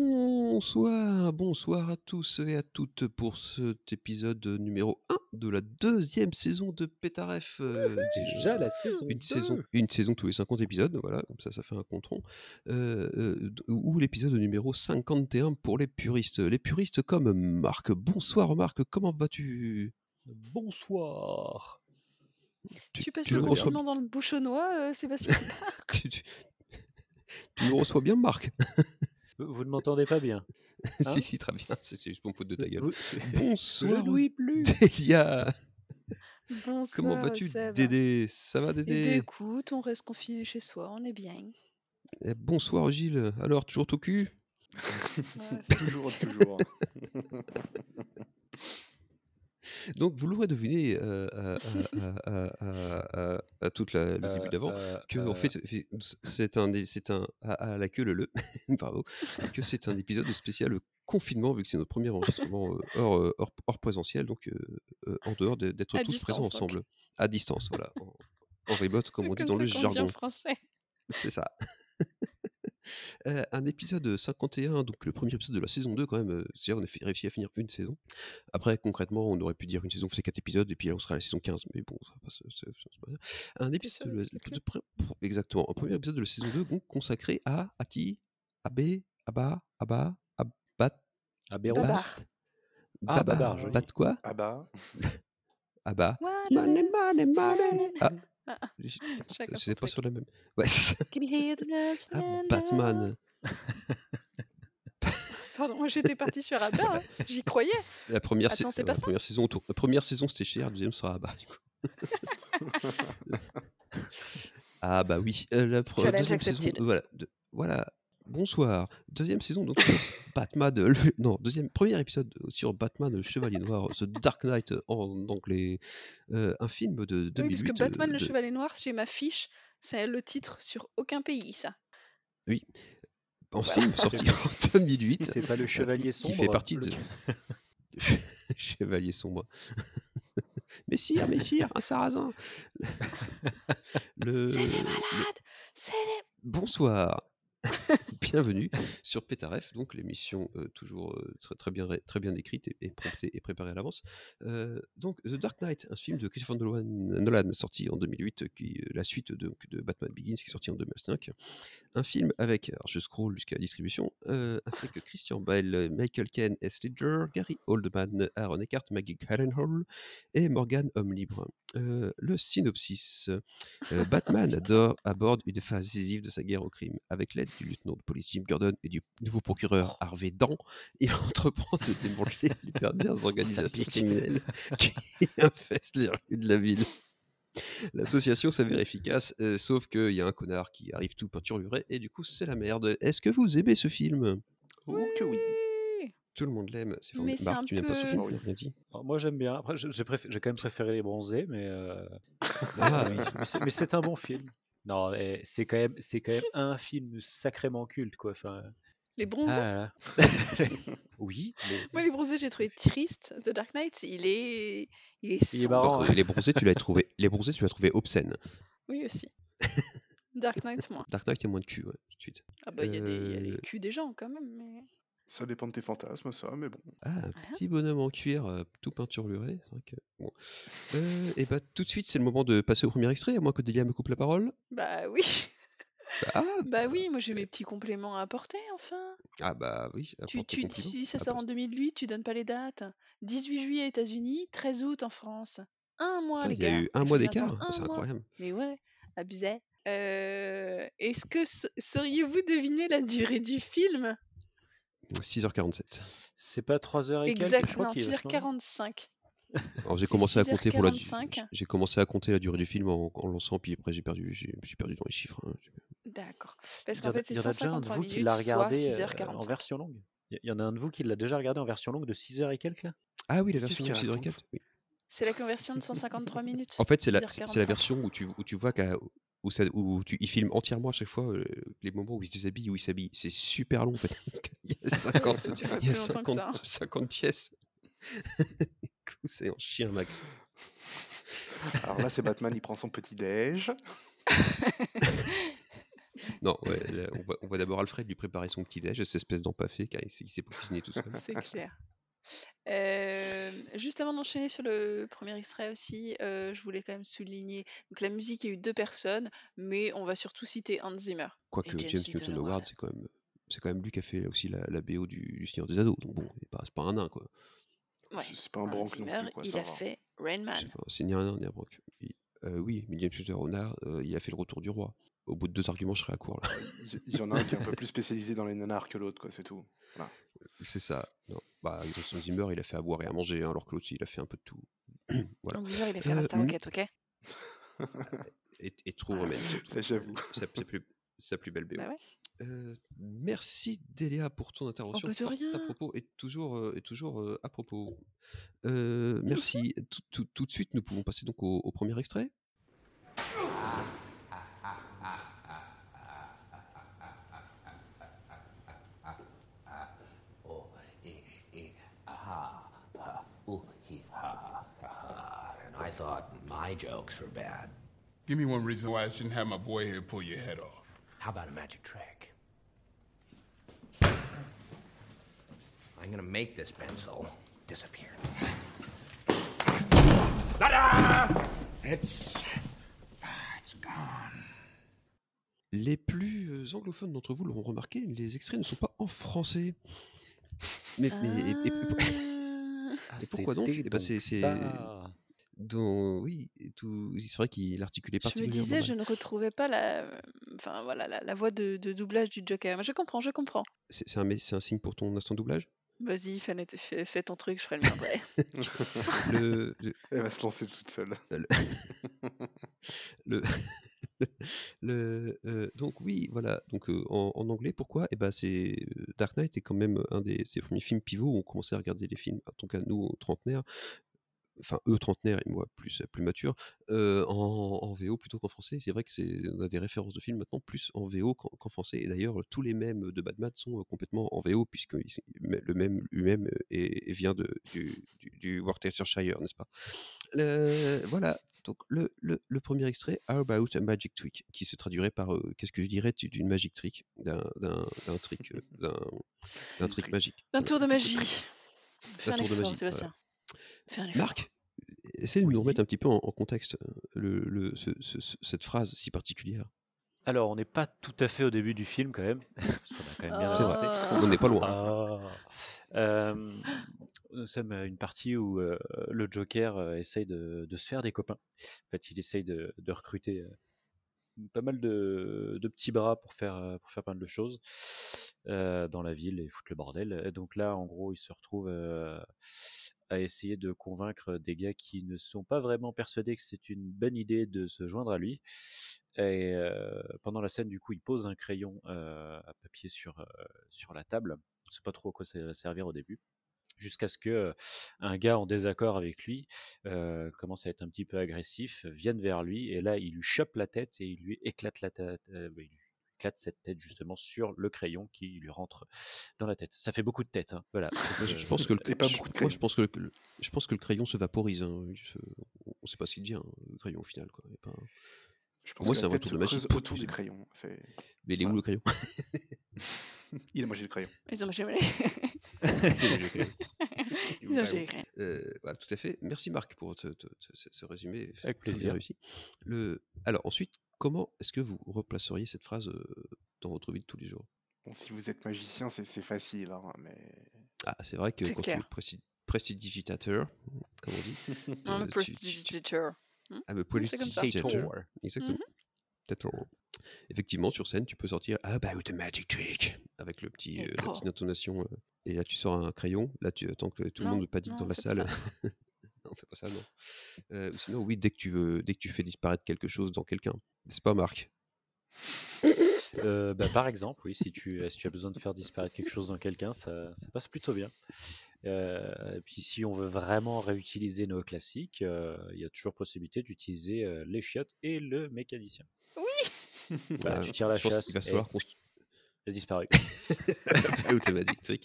Bonsoir, bonsoir à tous et à toutes pour cet épisode numéro 1 de la deuxième saison de Pétaref. euh, Déjà la saison une 2. saison, une saison tous les 50 épisodes, voilà, comme ça, ça fait un contron. Euh, euh, ou l'épisode numéro 51 pour les puristes. Les puristes comme Marc. Bonsoir Marc, comment vas-tu? Bonsoir. Tu passes tu le confinement dans le bouchonnois, euh, Sébastien tu, tu- tu nous reçois bien Marc Vous ne m'entendez pas bien Hein Si, si, très bien, c'est juste pour me foutre de ta gueule. Vous- Bonsoir Je plus. Delia Bonsoir, Comment vas-tu. Dédé? Ça va Eh ben, Dédé écoute, on reste confiné chez soi, on est bien. Eh, Bonsoir Gilles, alors toujours tout cul? Ouais, toujours, toujours. Donc vous l'aurez deviné euh, à, la- le début Euh, d'avant, euh, que en euh, fait c'est un c'est un à, la queue le le bravo que c'est un épisode spécial confinement vu que c'est notre premier enregistrement euh, hors, euh, hors, hors présentiel donc euh, euh, en dehors de- d'être tous présents ensemble à distance voilà en, remote comme on dit dans le jargon. français. c'est ça Euh, un épisode 51, donc le premier épisode de la saison 2 quand même, euh, c'est-à-dire on a réussi à finir une saison. Après concrètement on aurait pu dire une saison fait 4 épisodes et puis là on sera à la saison 15, mais bon ça pas. Un épisode sûr, de la- c'est clair. de pré- exactement, un premier épisode de la saison 2 donc consacré à à qui? À B, à Ba, à Ba, à Bat, à Béron. Babar. Ah, Babar. Bat quoi? Bah. À Ba. Voilà. Money, money, money. Ah, C'est pas sur la même. Ouais, c'est ça. Can you hear the noise Ah, Batman. Pardon, moi j'étais partie sur Abba, hein. j'y croyais. La première, Attends, sa- c'est pas la ça? première saison autour. La première saison c'était cher, la deuxième sera du coup. ah bah oui, euh, la pre- Challenge deuxième saison, accepted. voilà, de- voilà. Bonsoir. Deuxième saison donc sur Batman, euh, le- non deuxième premier épisode sur Batman le Chevalier Noir, The Dark Knight en anglais, Euh, un film de 2008. Oui, parce que Batman euh, le de- Chevalier Noir, j'ai ma fiche, c'est le titre sur aucun pays, ça. Oui. En Voilà. film sorti en 2008. C'est pas le chevalier sombre. qui fait partie le- de Chevalier sombre. Messire, Messire, un sarrasin. Le... C'est les le- malades C'est les... Bonsoir. Bienvenue sur Pétaref, donc l'émission euh, toujours euh, très, bien, très bien écrite et, promptée et préparée à l'avance. Euh, donc The Dark Knight, un film de Christopher Nolan, sorti en 2008, qui la suite de, Batman Begins qui est sorti en 2005. Un film avec, alors je scroll jusqu'à la distribution, avec Christian Bale, Michael Caine, S. Ledger, Gary Oldman, Aaron Eckhart, Maggie Gyllenhaal et Morgan Homme Libre. Le synopsis. Batman adore, aborde une phase décisive de sa guerre au crime. Avec l'aide du lieutenant de police Jim Gordon et du nouveau procureur Harvey Dent, il entreprend de démanteler les dernières organisations criminelles qui infestent les rues de la ville. L'association s'avère efficace, euh, sauf qu'il y a un connard qui arrive tout peinturluré et du coup c'est la merde. Est-ce que vous aimez ce film? Oh que oui. Oui. Tout le monde l'aime. C'est formidable. Marc, tu n'aimes pas ce film Ah oui. dit? Alors, Moi j'aime bien. Après, j'ai quand même préféré les bronzés, mais, euh, Ah, oui, mais c'est un bon film. Non, c'est quand même, c'est quand même un film sacrément culte, quoi. Enfin, Les bronzés ah là là. oui, mais Moi, les bronzés, j'ai trouvé triste. The Dark Knight, il est, il est Il est marrant, Donc, les bronzés, tu l'as trouvé. Les bronzés, tu l'as trouvé obscène. Oui, aussi. Dark Knight, moi. Dark Knight, il y a moins de cul, ouais, tout de suite. Ah bah, il y, a des- il y a les Euh, culs des gens, quand même. Mais... Ça dépend de tes fantasmes, ça, mais bon. Ah, un petit bonhomme en cuir, euh, tout peinturluré. C'est vrai que. Bon. Euh, et bah, tout de suite, c'est le moment de passer au premier extrait, à moins que Delia me coupe la parole. Bah oui. Ah, Bah oui, moi j'ai mes petits compléments à apporter, enfin. ah bah oui. Tu, tu dis ça Ah sort bah, en 2008, tu donnes pas les dates. 18 juillet États-Unis, 13 août en France. Un mois, putain, les Il y a gars. eu un mois d'écart, un c'est incroyable. Mais ouais, abusé. Euh, Est-ce que sa- sauriez-vous deviner la durée du film? 6h47. c'est pas 3 heures et quelques. Je Exactement, crois qu'il est vachement- 6h45. Alors j'ai commencé à compter pour la du- 6h45. j'ai commencé à compter la durée du film en, en lançant puis après j'ai perdu j'ai je me suis perdu dans les chiffres. hein. D'accord. Parce qu'en fait, c'est il y en a déjà un de 153 vous qui minutes, l'a soit regardé euh, en 6h45. version longue. Il y en a un de vous qui l'a déjà regardé en version longue de 6 heures et quelques là? Ah oui, la version qu'il 6 h raconte 4 oui. C'est la conversion de 153 minutes. En fait, c'est la, la 6h45. version où tu, où tu vois qu'à- où, ça, où tu, il filme entièrement à chaque fois euh, les moments où il se déshabille, où il s'habille. C'est super long en fait. parce qu'il y a 50, ça dure il y a plus longtemps que 50, ça, hein. 50 pièces. C'est en chien max. Alors là, c'est Batman, il prend son petit déj. Non, ouais, là, on voit d'abord Alfred lui préparer son petit déj, cette espèce d'empaffé car il s'est il s'est pas cuisiné tout seul. C'est clair. Euh, juste avant d'enchaîner sur le premier extrait aussi, euh, je voulais quand même souligner. Donc la musique, il y a eu deux personnes, mais on va surtout citer Hans Zimmer. Quoique James Newton Howard, c'est quand même. C'est quand même lui qui a fait aussi la, la BO du, du Seigneur des Anneaux, donc bon, c'est pas, un nain quoi. Ouais. C'est pas un Hans non Zimmer, plus, quoi, il ça a va. fait Rain Man. C'est ni un nain ni un broc. Il- euh, oui, mais James Newton Howard, euh, il a fait le retour du roi. Au bout de deux arguments, je serais à court là. Il il y en a un qui est un peu plus spécialisé dans les nanars que l'autre, quoi, c'est tout. Voilà. C'est ça. Non. Bah, Jason Zimmer, il a fait à boire et à manger, hein, alors que l'autre, il a fait un peu de tout. voilà. Hans Zimmer, il a fait Euh, Rasta m- Rocket, ok? Et, et trop remède. surtout. Ça, j'avoue. Sa, sa plus, sa plus belle BO. Bah ouais. Euh, merci Déléa pour ton intervention bah, de forte à propos et toujours, euh, et toujours euh, à propos. Euh, merci. tout, tout- tout de suite, nous pouvons passer donc au, au premier extrait. And I thought my jokes were bad. Give me one reason why I shouldn't have my boy here pull your head off. How about a magic trick? I'm gonna make this pencil disappear. Ta-da! It's. It's gone. Les plus euh, anglophones d'entre vous l'auront remarqué, les extraits ne sont pas en français. Mais, mais- et- et- Ah, et pourquoi donc? Eh ben, c'est. Dont- oui, tout, c'est vrai qu'il articulait Je me particulièrement disais, mal. je ne retrouvais pas la, enfin voilà, la, la voix de, de doublage du Joker. Mais je comprends, je comprends. C'est, c'est un, c'est un signe pour ton instant doublage? Vas-y, fais, net- fais, fais ton truc, je ferai le mien après. le, le- Elle va se lancer toute seule. le, le- le, euh, donc oui, voilà. Donc euh, en, en anglais, pourquoi? Eh ben c'est euh, Dark Knight est quand même un des ses premiers films pivots où on commençait à regarder les films. En tout cas, nous trentenaires, enfin eux trentenaires et moi plus plus mature, euh, en, en VO plutôt qu'en français. C'est vrai que c'est on a des références de films maintenant plus en VO qu'en français. Et d'ailleurs, tous les mêmes de Batman sont complètement en VO puisque le même lui-même est, est- vient de du, du, du Worcestershire, n'est-ce pas? Le- Voilà. Donc le, le, le premier extrait, How About a Magic Trick, qui se traduirait par euh, qu'est-ce que je dirais d'une magic trick, d'un d'un trick, d'un trick magique. Un Voilà. tour de magie. D'un tour de magie, Sébastien. Fais un voilà. Marc, essaie de nous remettre un petit peu en, en contexte euh, le, le- ce- ce- ce- cette phrase si particulière. Alors, on n'est pas tout à fait au début du film quand même, parce qu'on a quand même bien C'est vrai. avancé. On n'est pas loin. Ah. Euh, nous sommes à une partie où euh, le Joker euh, essaye de, de se faire des copains. En fait, il essaye de, de recruter euh, pas mal de, de petits bras pour faire, pour faire pas mal de choses euh, dans la ville et foutre le bordel. Et donc là, en gros, il se retrouve euh, à essayer de convaincre des gars qui ne sont pas vraiment persuadés que c'est une bonne idée de se joindre à lui. Et euh, pendant la scène, du coup, il pose un crayon euh, à papier sur, euh, sur la table. On ne sait pas trop à quoi ça va servir au début. Jusqu'à ce que un gars en désaccord avec lui euh, commence à être un petit peu agressif, vienne vers lui, et là, il lui chope la tête et il lui éclate la tête. euh, bah, éclate cette tête justement sur le crayon qui lui rentre dans la tête. Ça fait beaucoup de têtes, hein. voilà. Je, euh, pense que le, Et pas beaucoup de je pense que le, le- je pense que le crayon se vaporise. hein. Se- on ne sait pas ce qu'il devient, hein, le crayon au final. Quoi. Pas- Je pense moi, que c'est la un tête retour se de creuse autour du crayon. Mais il est où le crayon? Il a mangé le crayon. Ils ont mangé le crayon Ils ont mangé les graines. Euh, voilà, tout à fait. Merci Marc pour te- te- te- ce résumé. Avec plaisir. réussi. Le... Alors ensuite, comment est-ce que vous replaceriez cette phrase dans votre vie de tous les jours? Bon, si vous êtes magicien, c'est, facile, hein, mais... Ah, c'est vrai que quand clair. tu es presti- prestidigitateur, comme on dit, Un euh, tu- prestidigitateur. Hmm? Ah, mais C'est comme ça. prestidigitateur. Exactement. Mhm. Tator. Effectivement, sur scène, tu peux sortir About a magic trick avec le petit, euh, la Tator. petite intonation. euh, et là, tu sors un crayon. Là, tu attends que tout le monde panique non, dans la salle. pas ça, non. Euh, ou sinon, oui, dès que tu veux, dès que tu fais disparaître quelque chose dans quelqu'un, n'est-ce pas, Marc Euh, bah, par exemple, oui, si tu, si tu as besoin de faire disparaître quelque chose dans quelqu'un, ça, ça passe plutôt bien. Euh, et puis si on veut vraiment réutiliser nos classiques, euh, il y a toujours possibilité d'utiliser euh, les chiottes et le mécanicien. Oui Bah, Ouais, tu tires la chasse qu'il va et falloir qu'on se- elle a disparu. Pas automatique, truc.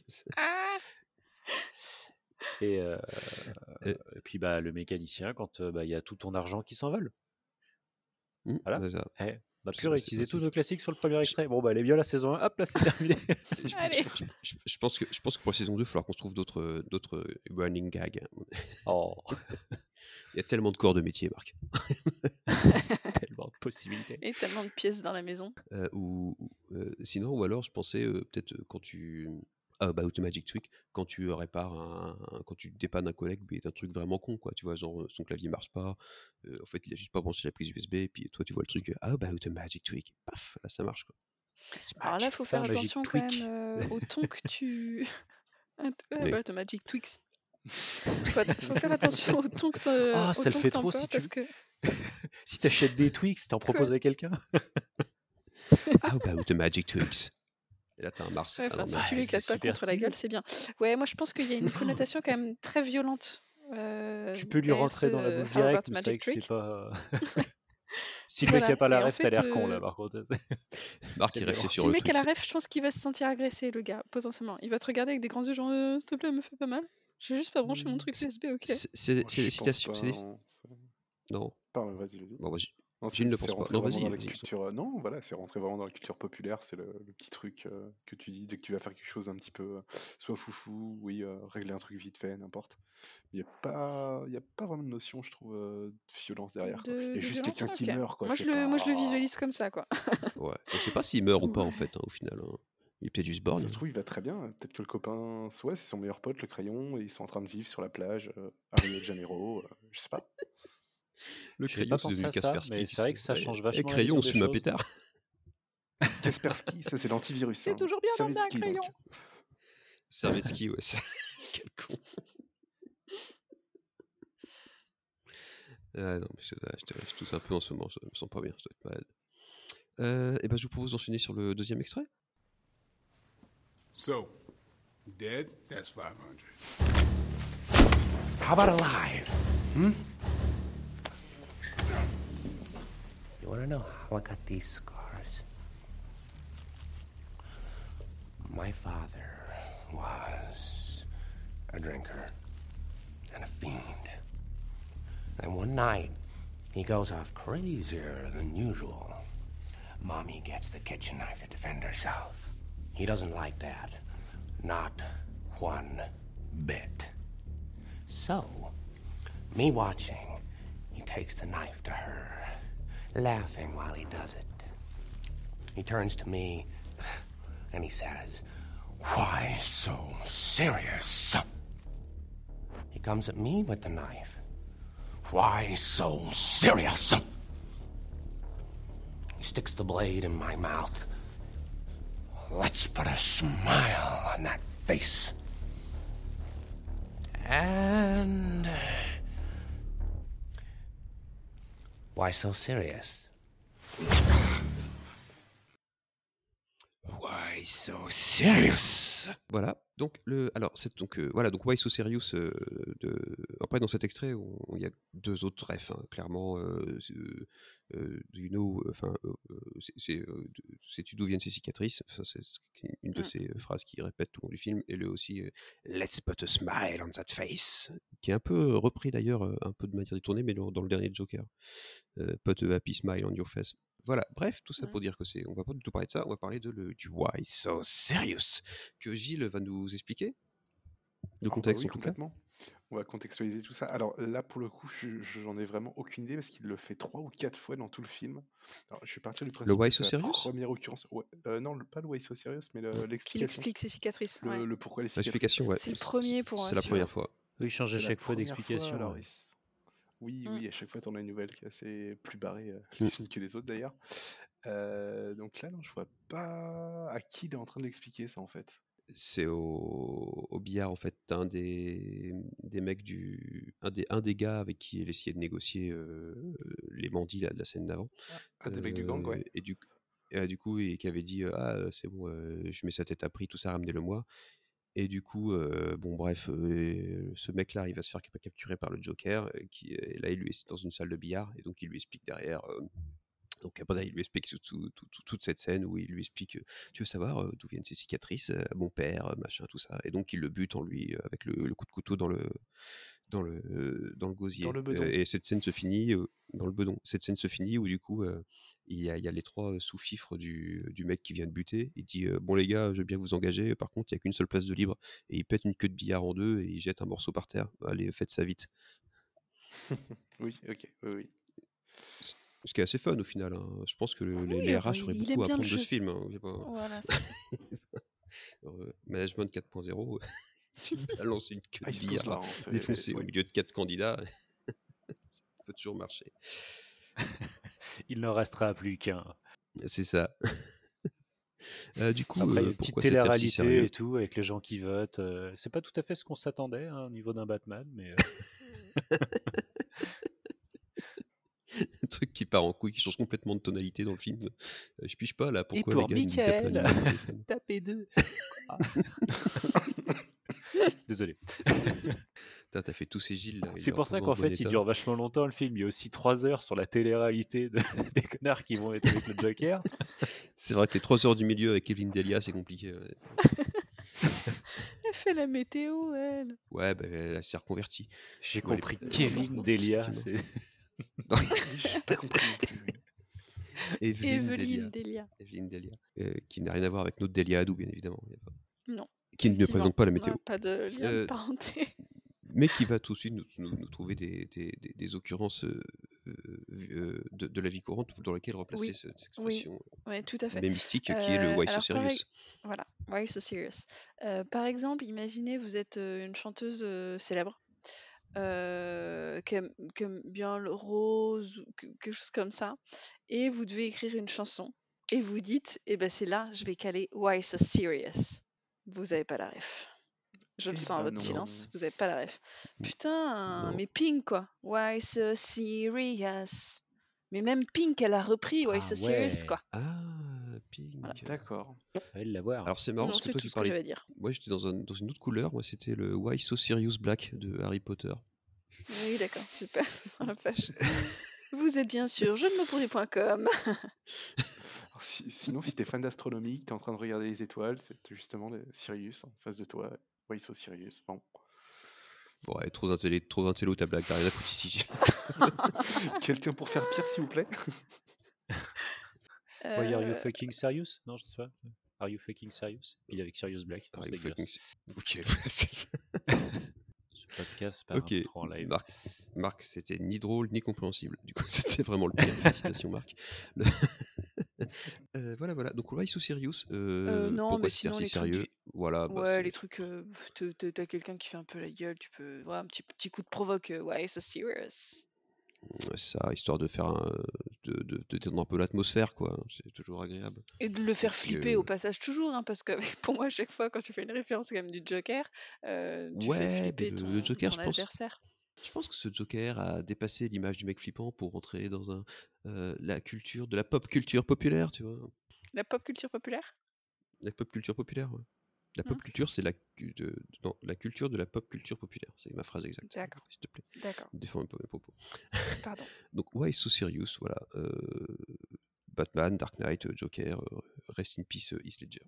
Et, euh, Et- et puis bah, le mécanicien, quand euh, bah, il y a tout ton argent qui s'envole. Hmm, Voilà. Eh, on a pu réutiliser tous nos classiques sur le premier extrait. Bon, bah, elle est bien la saison 1, hop, là c'est terminé. Je, Allez. je- je- je pense que, je pense que pour la saison 2, il va falloir qu'on se trouve d'autres, d'autres running gags. oh, Il y a tellement de corps de métier, Marc. tellement de possibilités. Et tellement de pièces dans la maison. Euh, ou, ou, euh, sinon, ou alors, je pensais euh, peut-être euh, quand tu. Ah, bah, Automagic Tweak, quand tu euh, répares un, un- Quand tu dépannes un collègue, mais un truc vraiment con, quoi. Tu vois, genre, euh, son clavier marche pas. euh, en fait, il a juste pas branché la prise USB. Et puis toi, tu vois le truc. euh, Ah, bah, Automagic Tweak. Paf, là, ça marche, quoi. Alors là, magic. faut faire attention quand Tweak. même euh, au ton que tu. Ah, bah, Magic Twix. Faut, faut faire attention au ton que t'en- Ah, au ça le fait que trop si tu- parce que Si t'achètes des Twix, t'en proposes à quelqu'un? Ah, bah, Automagic Tweaks. Et là, t'as un Mars. Ouais, enfin, si tu l'éclates pas contre la gueule, c'est bien. Ouais, moi je pense qu'il y a une connotation quand même très violente. euh, Tu peux lui rentrer dans la bouche How About direct, mais c'est vrai c'est pas. si le Voilà. mec a pas la ref, t'as l'air con là euh, par contre. Marc, il restait violent. Si sur le le mec truc. a la ref, je pense qu'il va se sentir agressé, le gars, potentiellement. Il va te regarder avec des grands yeux, genre, Euh, s'il te plaît, me fais pas mal. J'ai juste pas branché mon truc C'est- USB, ok. C'est c'est- Moi, c'est des citations. c'est des- non, c'est- Non. Pardon, vas-y, vas-y. Bon, Non, ne pense pas. vas-y, dans la vas-y. culture. euh, Non, voilà, c'est rentré vraiment dans la culture populaire. C'est le, le petit truc euh, que tu dis dès que tu vas faire quelque chose un petit peu, euh, soit foufou, oui, euh, régler un truc vite fait, n'importe. Il n'y a pas, il y a pas vraiment de notion, je trouve, euh, de violence derrière. quoi. De, Il y de a juste quelqu'un qui meurt, quoi. Moi, je le, moi, je le visualise comme ça, quoi. Ouais. On sait pas s'il meurt ou pas, en fait, hein, au final. hein. Il est peut-être juste Ça borgne. se trouve, il va très bien. Peut-être que le copain, ouais, c'est son meilleur pote, le crayon, et ils sont en train de vivre sur la plage euh, à Rio de Janeiro. euh, je sais pas. Le crayon, c'est à ça, Kaspersky. mais c'est vrai que ça change Eh, vachement la crayon, on un choses. pétard. Kaspersky, ça c'est l'antivirus. C'est hein. toujours bien d'emmener un crayon. Servetsky, ouais. c'est- Quel con. Ah non, mais je, je, te- je tousse un peu en ce moment, je me sens pas bien, je dois être malade. Euh, et ben, je vous propose d'enchaîner sur le deuxième extrait. So, dead, that's 500. How about alive? Hmm? You want to know how I got these scars? My father was a drinker and a fiend. And one night, he goes off crazier than usual. Mommy gets the kitchen knife to defend herself. He doesn't like that. Not one bit. So, me watching, he takes the knife to her, laughing while he does it. He turns to me and he says, Why so serious? He comes at me with the knife. Why so serious? He sticks the blade in my mouth. Let's put a smile on that face. And. Why so serious? Why so serious? Voilà. Donc le, alors c'est donc euh, voilà donc Why So Serious euh, de après dans cet extrait il y a deux autres refs hein, clairement euh, euh, euh, do you know enfin euh, de- sais-tu d'où viennent ces cicatrices? C'est une de Mm. ces phrases qui répète tout le long du film. Et le aussi Let's put a smile on that face qui est un peu repris d'ailleurs un peu de manière détournée mais dans, dans le dernier Joker. Put a happy smile on your face voilà bref tout ça pour dire que c'est on va pas du tout parler de ça on va parler de le, du Why So Serious que Gilles va nous expliquer le Ah bah contexte oui, en tout cas. complètement. On va contextualiser tout ça. Alors là, pour le coup, je- j'en ai vraiment aucune idée parce qu'il le fait trois ou quatre fois dans tout le film. Alors, je vais partir du principe Why que So c'est la Serious? première occurrence. Ouais, euh, non, le- pas le Why So Serious, mais le- l'explication. explique ses cicatrices. Le, ouais. le pourquoi les cicatrices. L'explication, ouais. C'est le premier pour C'est la première fois. Oui, il change à chaque fois d'explication. alors, ouais. et c- Oui, Mm. oui, à chaque fois, tu en as une nouvelle qui est assez plus barrée euh, Mm. les unes que les autres d'ailleurs. Euh, donc là, non, je vois pas à qui il est en train de l'expliquer ça en fait. C'est au, au billard, en fait, un des, des mecs du. Un des, un des gars avec qui elle essayait de négocier euh, les mandits là, de la scène d'avant. Un des mecs du gang, Euh, ouais. Et du, euh, du coup, et qui avait dit Ah, euh, c'est bon, euh, je mets sa tête à prix, tout ça, ramenez-le-moi. Et du coup, euh, bon, bref, euh, ce mec-là, il va se faire capturer par le Joker. euh, Qui, et là, il lui est dans une salle de billard, et donc il lui explique derrière. euh, donc après, il lui explique tout- tout- tout- tout- toute cette scène où il lui explique Tu veux savoir d'où viennent ces cicatrices Mon père, machin, tout ça? Et donc il le bute en lui avec le, le coup de couteau dans le, dans le, dans le gosier. Dans le bedon. Et cette scène se finit dans le bedon. Cette scène se finit où du coup il y, a, il y a les trois sous-fifres du, du mec qui vient de buter. Il dit euh, Bon, les gars, je veux bien vous engager. Par contre, il n'y a qu'une seule place de libre. Et il pète une queue de billard en deux et il jette un morceau par terre. Allez, faites ça vite. oui, ok, oui, oui. Ce qui est assez fun au final. hein. Je pense que le- les, Oui, les RH auraient beaucoup à apprendre de ce film. hein. Voilà, ça. Euh, management 4.0, tu balances une queue Ah, de billard hein, défoncée au milieu de quatre candidats. ça peut toujours marcher. Il n'en restera plus qu'un. C'est ça. Euh, du coup, Après, euh, une petite télé-réalité et tout, avec les gens qui votent. euh, c'est pas tout à fait ce qu'on s'attendait hein, au niveau d'un Batman, mais. euh, Un truc qui part en couille, qui change complètement de tonalité dans le film. Euh, je piche pas là, Et pourquoi pour les gars numéros de téléphone? tapez deux. Ah. Désolé. T'as fait tous ces Gilles là. C'est est pour ça qu'en bon fait, il dure vachement longtemps le film. Il y a aussi 3 heures sur la télé-réalité de- des connards qui vont être avec le Joker. C'est vrai que les 3 heures du milieu avec Kevin Delia, c'est compliqué. ouais. Elle fait la météo, elle. Ouais, bah, elle s'est reconvertie. J'ai compris elle est Kevin morte, Delia. c'est- J'ai pas compris non plus. oui. Evelyne Delia. Evelyne Delia. Evelyne Delia. Euh, qui n'a rien à voir avec notre Delia Hadou, bien évidemment. Non. Qui ne présente pas la météo. Pas de lien Euh, de parenté. Mais qui va tout de suite nous, nous- nous trouver des, des- des- des occurrences euh, euh, de, de la vie courante dans lesquelles remplacer Oui, ce- cette oui, expression ouais, tout à fait. mais mystique qui est le Euh, Why So Serious. Voilà, Why So Serious. Euh, par exemple, imaginez vous êtes euh, une chanteuse euh, célèbre euh, qui aime bien le rose ou quelque chose comme ça, et vous devez écrire une chanson, et vous dites, eh ben c'est là, je vais caler Why So Serious. Vous n'avez pas la ref. Je le Eh sens à ben votre non. silence, vous n'avez pas la ref. Putain, Non. mais Pink quoi. Why So Serious? Mais même Pink, elle a repris Why Ah So Serious ouais. quoi. Ah, Pink. D'accord. Fallait l'avoir. Alors c'est marrant Non, parce que c'est toi tu que parlais. dire. Moi j'étais dans, un- dans une autre couleur. Moi c'était le Why So Serious Black de Harry Potter. Oui, d'accord, super. Vous êtes bien sûr jeunemopourri.com. Alors, si- sinon, si t'es fan d'astronomie, que t'es en train de regarder les étoiles, c'est justement le Sirius en face de toi. Ouais, ils sont Sirius. Bon. Bon, ouais, trop intello, trop intello ta blague. T'as rien à foutre ici. Quelqu'un pour faire pire, s'il vous plaît? Why are you Euh, fucking serious Non, je sais pas. Are you fucking serious Puis avec Sirius Black. Are you fucking- Ok, ouais, podcast par en live. Marc, Marc, c'était ni drôle ni compréhensible. Du coup, c'était vraiment le pire. Félicitations, Marc. Le- Euh, voilà, voilà. Donc, Why So Serious euh, Euh, non, mais sinon, si les trucs sérieux du- Voilà. bah, ouais, les trucs, euh, te- te- t'as quelqu'un qui fait un peu la gueule, tu peux, voilà, un petit, petit coup de provoque, euh, ouais, so serious. Ouais, c'est ça, histoire de faire un, de, de, de détendre un peu l'atmosphère, quoi. C'est toujours agréable. Et de le faire flipper euh, au passage toujours, hein, parce que pour moi, à chaque fois, quand tu fais une référence quand même du Joker, euh, tu Ouais, fais flipper le- ton, le Joker, ton je pense- adversaire. Je pense que ce Joker a dépassé l'image du mec flippant pour rentrer dans un, euh, la culture, de la pop culture populaire, tu vois. La pop culture populaire? La pop culture populaire, ouais. La pop culture, c'est la, de, non, la culture de la pop culture populaire. C'est ma phrase exacte. D'accord. S'il te plaît. D'accord, Défends un peu mes propos. pardon. Donc, Why So Serious, voilà. euh, Batman, Dark Knight, euh, Joker, euh, Rest in Peace, Heath Ledger.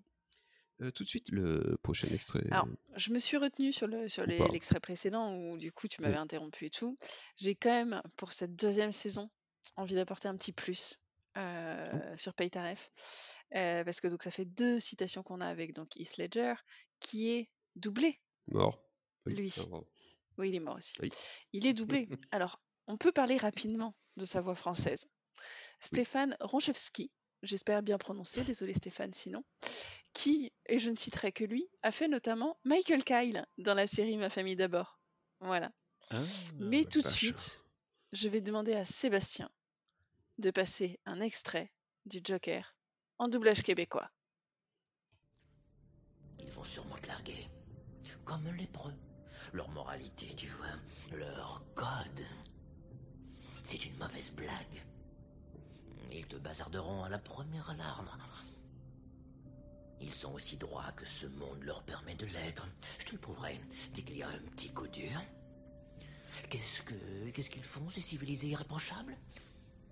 Euh, tout de suite, le prochain extrait. Alors, je me suis retenue sur le sur pas. l'extrait précédent où du coup tu m'avais interrompu et tout. J'ai quand même pour cette deuxième saison envie d'apporter un petit plus euh, sur Paytaref euh, parce que donc ça fait deux citations qu'on a avec donc Heath Ledger qui est doublé. Mort. Oui, Lui. Oui, il est mort aussi. Oui. Il est doublé. Alors, on peut parler rapidement de sa voix française. Stéphane Ronchevski, j'espère bien prononcer, désolé Stéphane sinon, qui, et je ne citerai que lui, a fait notamment Michael Kyle dans la série Ma famille d'abord. Voilà. Ah, Mais la tout de suite, je vais demander à Sébastien de passer un extrait du Joker en doublage québécois. Ils vont sûrement te larguer. Comme lépreux. Leur moralité, tu vois. Leur code. C'est une mauvaise blague. Ils te bazarderont à la première alarme. Ils sont aussi droits que ce monde leur permet de l'être. Je te le prouverai dès qu'il y a un petit coup dur. Qu'est-ce que qu'est-ce qu'ils font, ces civilisés irréprochables?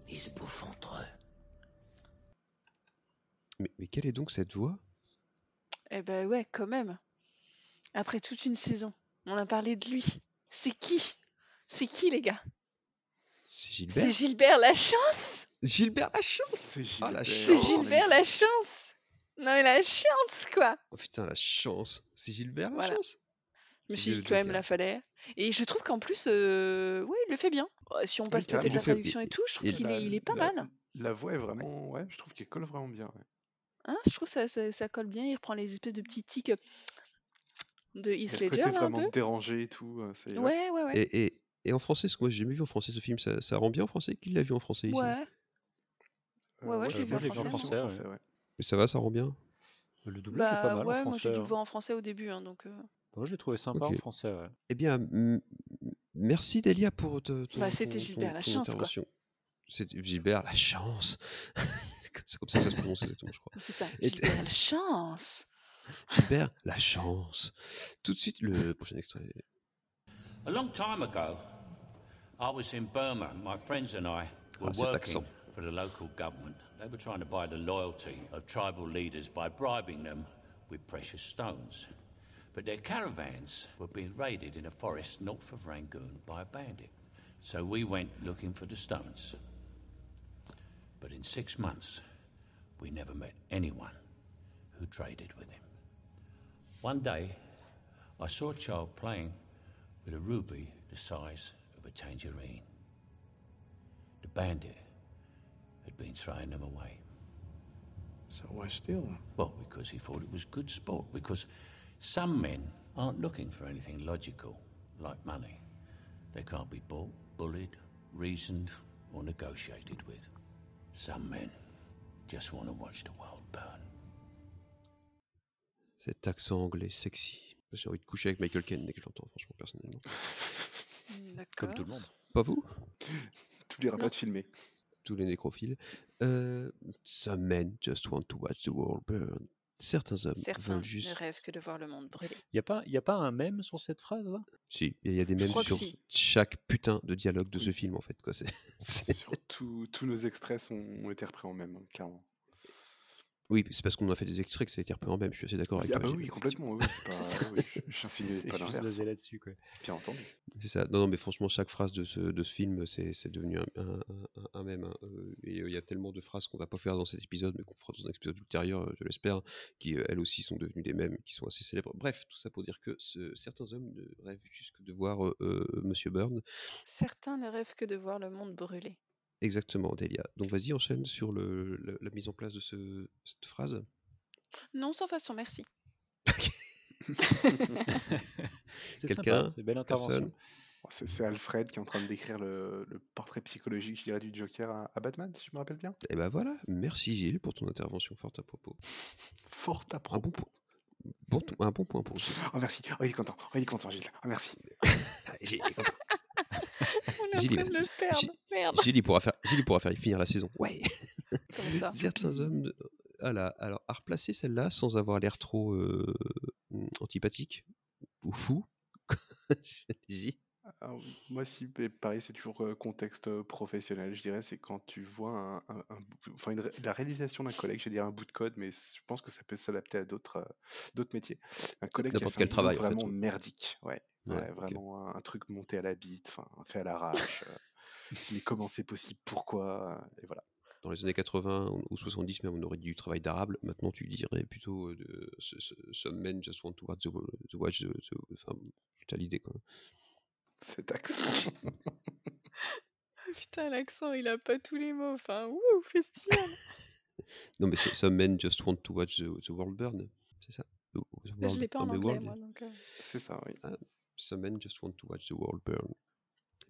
Ils se bouffent entre eux. Mais, mais quelle est donc cette voix? Eh ben ouais, quand même. Après toute une saison, on a parlé de lui. C'est qui? C'est qui, les gars? C'est Gilbert C'est Gilbert Lachance? Gilbert Lachance? C'est Ah, la C'est chance Gilbert Lachance Non mais la chance, quoi Oh putain, la chance C'est Gilbert Voilà. Lachance? Je me C'est suis dit quand même, la fallait. Et je trouve qu'en plus, euh, ouais, il le fait bien. Euh, Si on passe peut-être la traduction et tout, je trouve qu'il La- est, il est pas la- mal. La voix est vraiment, ouais, je trouve qu'elle colle vraiment bien. ouais. Hein, je trouve que ça, ça, ça colle bien. Il reprend les espèces de petits tics euh, de Heath Ledger, côté là, un vraiment peu. dérangé et tout. c'est- Ouais, ouais, ouais. Et, et, et en français, parce que moi j'ai jamais vu en français ce film, ça, ça rend bien en français Qui l'a vu en français ici Ouais. Euh, Ouais, ouais, je l'ai vu en vu en français. français, ouais. ouais. Mais ça va, ça rend bien Le doublage est pas Bah mal ouais, en moi j'ai français. dû hein. le voir en français au début, hein, donc. euh, Moi, j'ai trouvé sympa en français, ouais. Eh bien, merci Delia pour ton, Bah, c'était Gilbert ton- la chance, quoi. C'est Gilbert la chance. C'est comme ça que ça se prononce exactement, je crois. C'est ça, Gilbert la chance Gilbert la chance. Tout de suite, le prochain extrait. A long time ago, I was in Burma. My friends and I were Ah, working accent. for the local government. They were trying to buy the loyalty of tribal leaders by bribing them with precious stones. But their caravans were being raided in a forest north of Rangoon by a bandit. So we went looking for the stones. But in six months, we never met anyone who traded with him. One day, I saw a child playing with a ruby the size of a tangerine. The bandit had been throwing them away. So why steal them? Well, because he thought it was good sport. Because some men aren't looking for anything logical, like money. They can't be bought, bullied, reasoned, or negotiated with. Some men just want to watch the world burn. Cet accent anglais sexy. J'ai envie de coucher avec Michael Caine dès que je l'entends, franchement, personnellement. Comme tout le monde. Pas vous? Tous les rapaces filmés. Tous les nécrophiles. Euh, some men just want to watch the world burn. Certains hommes Certains veulent juste. ne rêvent que de voir le monde brûler. Il n'y a, pas- y a pas un mème sur cette phrase-là Si, il y a des mêmes sur si. chaque putain de dialogue de ce film en fait. Quoi. C'est- c'est- Surtout, tous nos extraits sont, ont été repris en même, hein, clairement. Oui, c'est parce qu'on a fait des extraits que ça a été repris en même. Je suis assez d'accord avec Ah toi. bah Gilles. oui, complètement. Oui, c'est pas. oui, je- pas l'inverse. là-dessus, quoi. Bien entendu. C'est ça. Non, non, mais franchement, chaque phrase de ce, de ce film, c'est c'est devenu un, un, un- un même. hein. Euh, Et euh, il y a tellement de phrases qu'on va pas faire dans cet épisode, mais qu'on fera dans un épisode ultérieur, euh, je l'espère, qui elles aussi sont devenues des mêmes, qui sont assez célèbres. Bref, tout ça pour dire que ce- certains hommes ne rêvent juste que de voir euh, euh, Monsieur Byrne. Certains ne rêvent que de voir le monde brûler. Exactement, Delia. Donc vas-y, enchaîne sur le, le- la mise en place de ce- cette phrase. Non, sans façon, merci. C'est Quelqu'un? sympa, c'est une belle intervention. Bon, C'est c'est Alfred qui est en train de décrire le, le portrait psychologique, je dirais, du Joker à, à Batman, si je me rappelle bien. Et ben voilà, merci Gilles pour ton intervention forte à propos. Fort à Un propos. bon, point. Bon, un bon point pour Gilles. Oh merci. Oh, il est content. Oh, il est content, Gilles. Oh, merci. Gilles est content. On est en train de le perdre. Gilles- Merde. Pourra faire, Gilles, il pourra faire finir la saison. Ouais. Comme ça? Certains hommes. de- Voilà. Alors, à replacer celle-là sans avoir l'air trop euh, antipathique ou fou. Allez-y. Alors, moi, si, pareil, c'est toujours euh, contexte euh, professionnel, je dirais. C'est quand tu vois un, un- un bout- enfin, une ré- la réalisation d'un collègue, je vais dire un bout de code, mais je pense que ça peut s'adapter à d'autres euh, d'autres métiers. Un collègue qui a fait un travail, en fait, vraiment merdique. Ouais, Ouais, ouais, vraiment un, un truc monté à la bite, enfin, fait à l'arrache. euh, tu te dis, mais comment c'est possible Pourquoi Et voilà. Dans les années 80 ou 70, même, on aurait dit du travail d'arabe. Maintenant, tu dirais plutôt euh, Some men just want to watch the, the watch the, Enfin, t'as l'idée, quoi. Cet accent. Putain, l'accent, il a pas tous les mots. Enfin, wouh, festival. Non, mais c'est- Some men just want to watch the, the world burn. C'est ça? The- the Là, je world- l'ai pas en anglais, world- moi. Donc, euh, C'est ça, oui. Ah, Some men just want to watch the world burn.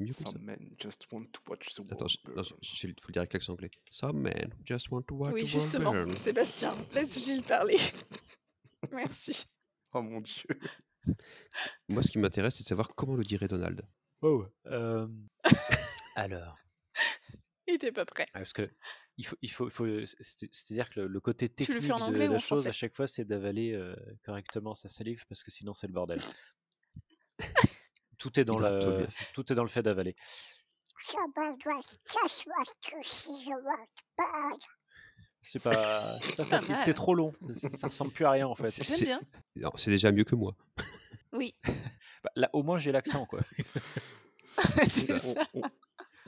Mieux. Some men just want to watch the Attends, world non, burn. je- je- faut le dire avec l'accent anglais. Some men just want to watch Oui, the world justement. burn. Sébastien, laisse Gilles parler. Merci. Oh mon dieu. Moi, ce qui m'intéresse, c'est de savoir comment le dirait Donald. Oh, euh, alors. Il était pas prêt. Ah, Parce que Il faut, il faut, il faut c'est- c'est-à-dire que le, le côté Tu le technique fais en de la chose français à chaque fois, c'est d'avaler euh, correctement sa salive parce que sinon c'est le bordel. Tout est dans la, tout est dans le fait d'avaler. C'est pas, c'est pas facile, c'est trop long. Ça, ressemble plus à rien en fait. C'est- J'aime c'est- bien. non, C'est déjà mieux que moi. Oui, Bah, là, au moins j'ai l'accent quoi. c'est On, ça. on-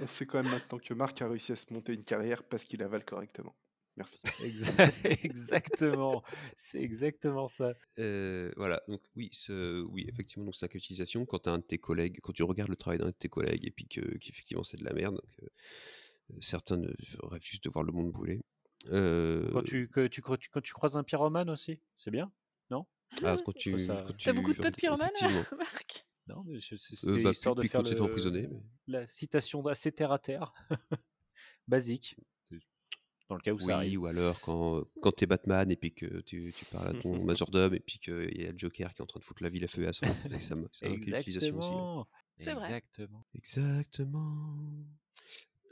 on sait quand même maintenant que Marc a réussi à se monter une carrière parce qu'il avale correctement. Merci. Exa- Exactement, c'est exactement ça. Euh, voilà, donc oui, ce- oui, effectivement, donc 5 utilisation. Quand tu un de tes collègues, quand tu regardes le travail d'un de tes collègues et puis que, qu'effectivement c'est de la merde, donc, euh, certains ne- rêvent juste de voir le monde brûler. Euh, Quand tu, que tu, cro- tu- quand tu croises un pyromane aussi, c'est bien, non? Ah, quand tu, ça- quand tu- T'as beaucoup de potes pyromanes, effectivement. Marc? Non, mais c'est- Euh, bah, histoire de plus faire quand le- emprisonner, mais- la citation assez terre à terre, basique, dans le cas où ça Oui, arrive. ou alors quand, quand t'es Batman et puis que tu, tu parles à ton majordome et puis qu'il y a le Joker qui est en train de foutre la ville à feu et à sang. C'est ça, aussi. hein. Exactement. C'est vrai. Exactement. Exactement.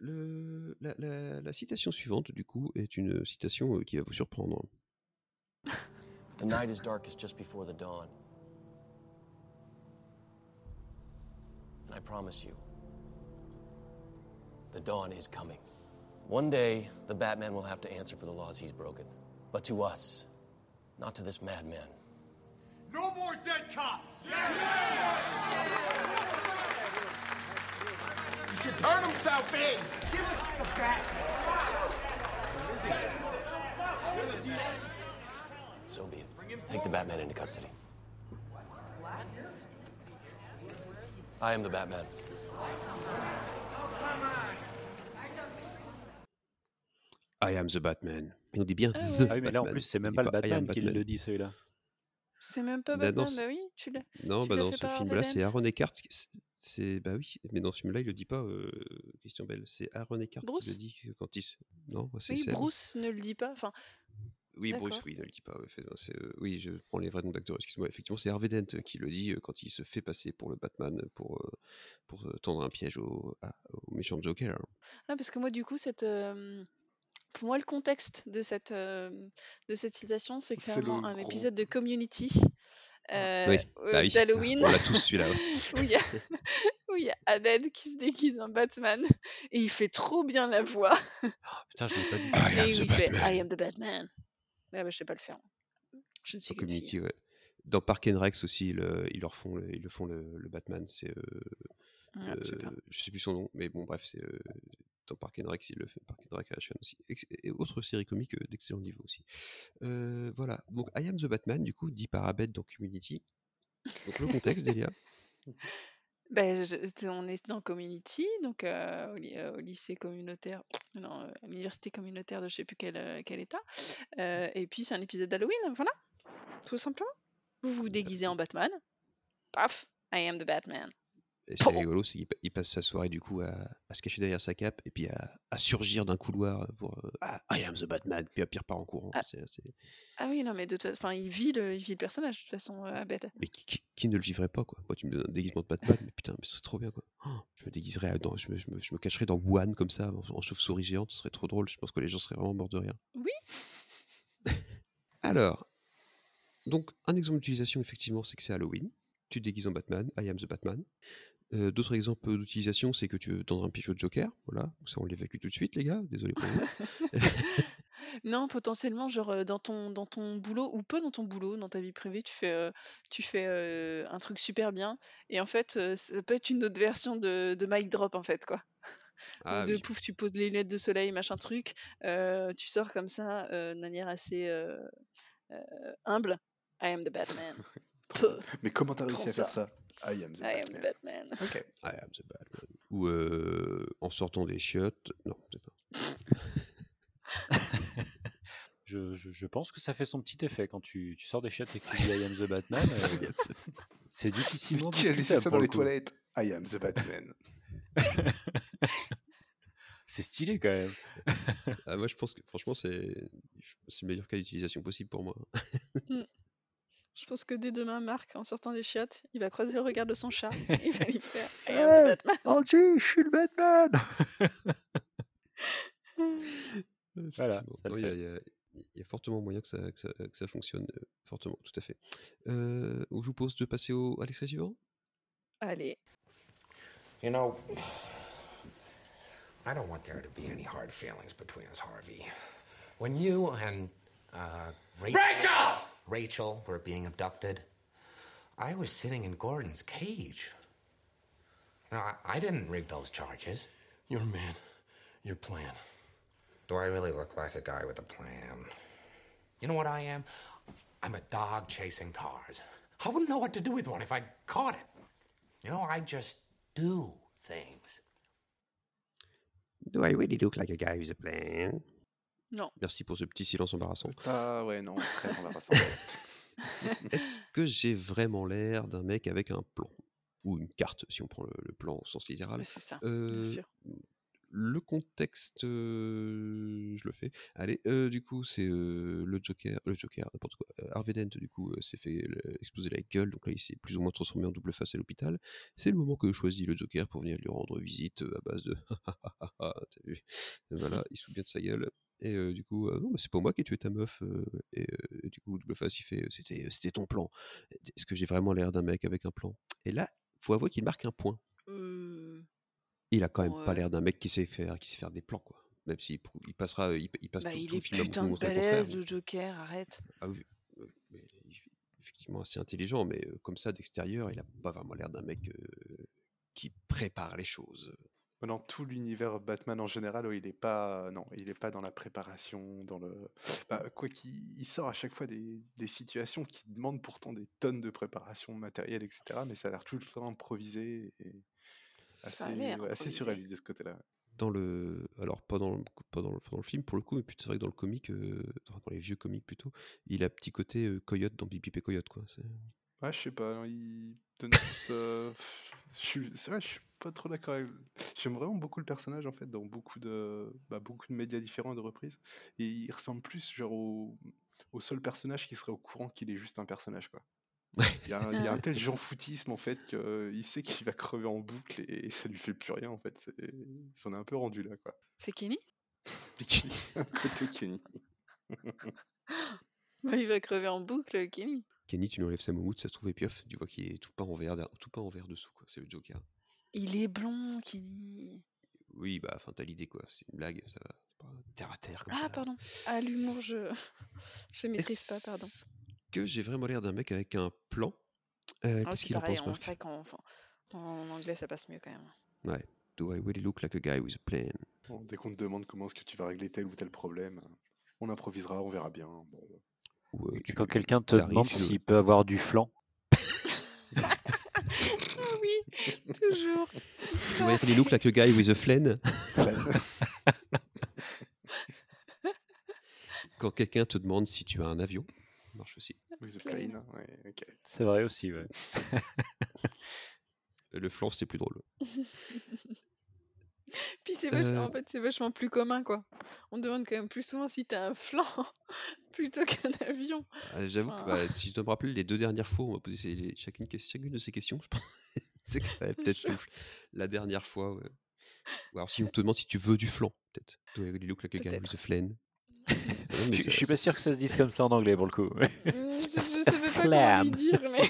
Le, la, la- la citation suivante, du coup, est une citation qui va vous surprendre. The night is darkest just before the dawn. And I promise you, the dawn is coming. One day, the Batman will have to answer for the laws he's broken. But to us, not to this madman. No more dead cops! He should turn himself in. Give us the bat! So be it. Take the Batman into custody. I am the Batman. Oh, I am the Batman. Et on dit bien Ah the. Ah oui, mais là en Batman. plus, c'est même pas le Batman qui le dit celui-là. C'est même pas Bah non, Batman, bah oui, tu l'as. Non, tu bah dans ce film-là, c'est. Aaron Eckhart. qui- c'est- bah oui, mais dans ce film-là, il le dit pas. euh, Christian Bell, c'est Aaron Eckhart qui Bruce le dit quand il. se- Non, c'est Oui. Bruce ne le dit pas. Enfin, Oui, Bruce, oui, ne le dit pas. euh, oui, je prends les vrais noms d'acteurs, excuse-moi. Effectivement, c'est Harvey Dent qui le dit euh, quand il se fait passer pour le Batman pour, euh, pour tendre un piège au, à- au méchant Joker. ah, parce que moi, du coup, cette, euh, pour moi, le contexte de cette, euh, de cette citation, c'est clairement le un gros- épisode de Community euh, Oui, euh, bah oui, d'Halloween. on l'a tous celui-là. où il y a, y Abed qui se déguise en Batman et il fait trop bien la voix. Putain, je l'ai pas dit. I am et the il fait Batman. I am the Batman. Ouais, bah, je sais pas le faire. Je ne suis. Community, ouais. Dans Park and Rex aussi, ils, euh, ils leur font le, ils le font le, le Batman. C'est, euh, Ah, je sais je sais plus son nom, mais bon, bref, c'est euh, dans Park and il le fait. Park and Recreation aussi. Et autre série comique euh, d'excellent niveau aussi. Euh, voilà. Donc, I am the Batman, du coup, dit par Abed dans Community. Donc, le contexte, Delia. Ben, je- on est dans Community, donc euh, au, ly- au lycée communautaire, non, à l'université communautaire de je sais plus quel, quel état. Euh, et puis c'est un épisode d'Halloween, voilà, tout simplement. Vous vous déguisez en Batman. Paf, I am the Batman. Et c'est rigolo, c'est qu'il pa- il passe sa soirée du coup à, à se cacher derrière sa cape et puis à, à surgir d'un couloir pour euh, ah, I am the Batman, puis à pire part en courant. Ah. Ah oui, non, mais de toute façon, il vit le, il vit le personnage de toute façon, euh, Abed. Mais qui, qui- qui ne le vivrait pas quoi? Moi tu me donnes un déguisement de Batman, mais putain, mais ce serait trop bien quoi. Oh, je me déguiserais, à- dans, je, me, je, me, je me cacherais dans Wuhan comme ça, en, en chauve-souris géante, ce serait trop drôle. Je pense que les gens seraient vraiment morts de rire. Oui. Alors, donc un exemple d'utilisation effectivement, c'est que c'est Halloween. Tu te déguises en Batman, I am the Batman. Euh, D'autres exemples d'utilisation, c'est que tu veux tendre un piège au Joker. Voilà, ça on l'évacue tout de suite, les gars. Désolé pour vous. Non, potentiellement, genre euh, dans ton, dans ton boulot, ou pas dans ton boulot, dans ta vie privée, tu fais, euh, tu fais euh, un truc super bien, et en fait, ça peut être une autre version de, de mic drop, en fait, quoi. Ah de oui. pouf, tu poses les lunettes de soleil, machin truc, tu sors comme ça, de manière assez humble. I am the Batman. Mais comment t'as réussi à faire ça. ça? I am the I am the Batman. Ok. I am the Batman. Ou euh, en sortant des chiottes. Non, peut-être pas. Je, je- je pense que ça fait son petit effet quand tu, tu sors des chiottes et que tu dis I am the Batman. euh, c'est difficilement Qui a laissé ça dans le les coup. toilettes? I am the Batman. C'est stylé quand même. Ah, moi je pense que franchement c'est c'est le meilleur cas d'utilisation possible pour moi. Je pense que dès demain, Marc, en sortant des chiottes, il va croiser le regard de son chat, il va lui faire Batman. Angie, je suis le Batman Voilà, ça Oui, il y a- il y, fortement moyen que ça, que ça, que ça fonctionne. euh, fortement, tout à fait. Euh, je vous propose de passer au, à l'extrait suivant. Allez. You know, I don't want there to be any hard feelings between us, Harvey. When you and uh, Rachel, Rachel! Rachel were being abducted, I was sitting in Gordon's cage. Now, I, I didn't rig those charges. Your man, your plan. Do I really look like a guy with a plan? You know what I am? I'm a dog chasing cars. I wouldn't know what to do with one if I caught it. You know, I just do things. Do I really look like a guy with a plan? Non. Merci pour ce petit silence embarrassant. Ah ouais, non, très embarrassant. Est-ce que j'ai vraiment l'air d'un mec avec un plan? Ou une carte, si on prend le, le plan au sens littéral. C'est ça, bien Euh, sûr. Le contexte, euh, je le fais. Allez, euh, du coup, c'est euh, le Joker, le Joker, n'importe quoi. Harvey Dent, du coup, euh, s'est fait exploser la gueule, donc là, il s'est plus ou moins transformé en double face à l'hôpital. C'est le moment que choisit le Joker pour venir lui rendre visite à base de t'as vu? Voilà, il se souvient de sa gueule. Et euh, du coup, euh, non, bah, c'est pas moi qui ai tué ta meuf. euh, et, euh, et du coup, double face, il fait, euh, c'était, c'était ton plan. Est-ce que j'ai vraiment l'air d'un mec avec un plan? Et là, faut avouer qu'il marque un point. Euh, Il a quand même pas l'air d'un mec qui sait faire, qui sait faire des plans, quoi. Même s'il il passera, il, il passe Bah, tout, il tout le est film à putain de le balèze, le Joker, arrête. Ah oui, mais effectivement assez intelligent, mais euh, comme ça, d'extérieur, il a pas vraiment l'air d'un mec euh, qui prépare les choses. Dans tout l'univers Batman en général, il est pas, non, il est pas dans la préparation, dans le, bah, quoi qu'il il sort à chaque fois des, des situations qui demandent pourtant des tonnes de préparation matérielle, etc. Mais ça a l'air tout le temps improvisé et assez, ouais, assez surréaliste de ce côté-là. Dans le, alors pas dans le, pas dans le, pas dans le film pour le coup, mais c'est vrai que dans le comic, euh, dans dans les vieux comics plutôt, il a un petit côté euh, coyote dans Bip Bip et Coyote, quoi. Ouais, je sais pas, il donne plus. euh, suis- C'est vrai, je suis pas trop d'accord avec. J'aime vraiment beaucoup le personnage en fait, dans beaucoup de, bah, beaucoup de médias différents et de reprises. Et il ressemble plus genre au, au seul personnage qui serait au courant qu'il est juste un personnage quoi. Il y a un, il y a un tel jean foutisme en fait qu'il sait qu'il va crever en boucle et, ça lui fait plus rien en fait. C'est- Il s'en est un peu rendu là quoi. C'est Kenny Un côté Kenny. Bah, Il va crever en boucle, Kenny. Kenny, tu lui enlèves sa moumoute, ça se trouve, et piof, tu vois qu'il est tout pas en vert, tout pas en vert dessous, quoi. C'est le Joker. Il est blond, Kenny. Oui, bah, enfin, t'as l'idée, quoi. C'est une blague, ça va. terre à terre, comme Ah, ça. pardon. Ah, l'humour, je... je maîtrise pas, pardon. Que j'ai vraiment l'air d'un mec avec un plan? Euh, Ah, Qu'est-ce qu'il en pareil, pense, on- Marc? c'est vrai qu'en enfin, en anglais, ça passe mieux quand même. Ouais. Do I really look like a guy with a plan? Bon, dès qu'on te demande comment est-ce que tu vas régler tel ou tel problème, on improvisera, on verra bien. Bon. Euh, tu- quand quelqu'un te demande s'il peut avoir du flan, Ah oui, toujours. Do I really look like a guy with a flan? Quand quelqu'un te demande si tu as un avion, ça marche aussi. With a plane, ouais, ok. c'est vrai aussi, ouais. Le flan, c'était plus drôle. Puis c'est vachement, Euh, en fait, c'est vachement plus commun, quoi. On te demande quand même plus souvent si t'as un flanc plutôt qu'un avion. Euh, J'avoue que Enfin, bah, si je dois me rappeler, les deux dernières fois, on m'a posé ces- chacune, chacune de ces questions. Je pense c'est même peut-être la dernière fois. ouais. Ou alors si on te demande si tu veux du flan, peut-être. Do I really look like a guy with a flan? Je je suis pas sûr que ça se dise comme ça en anglais pour le coup. Mm, je savais pas comment lui dire, mais...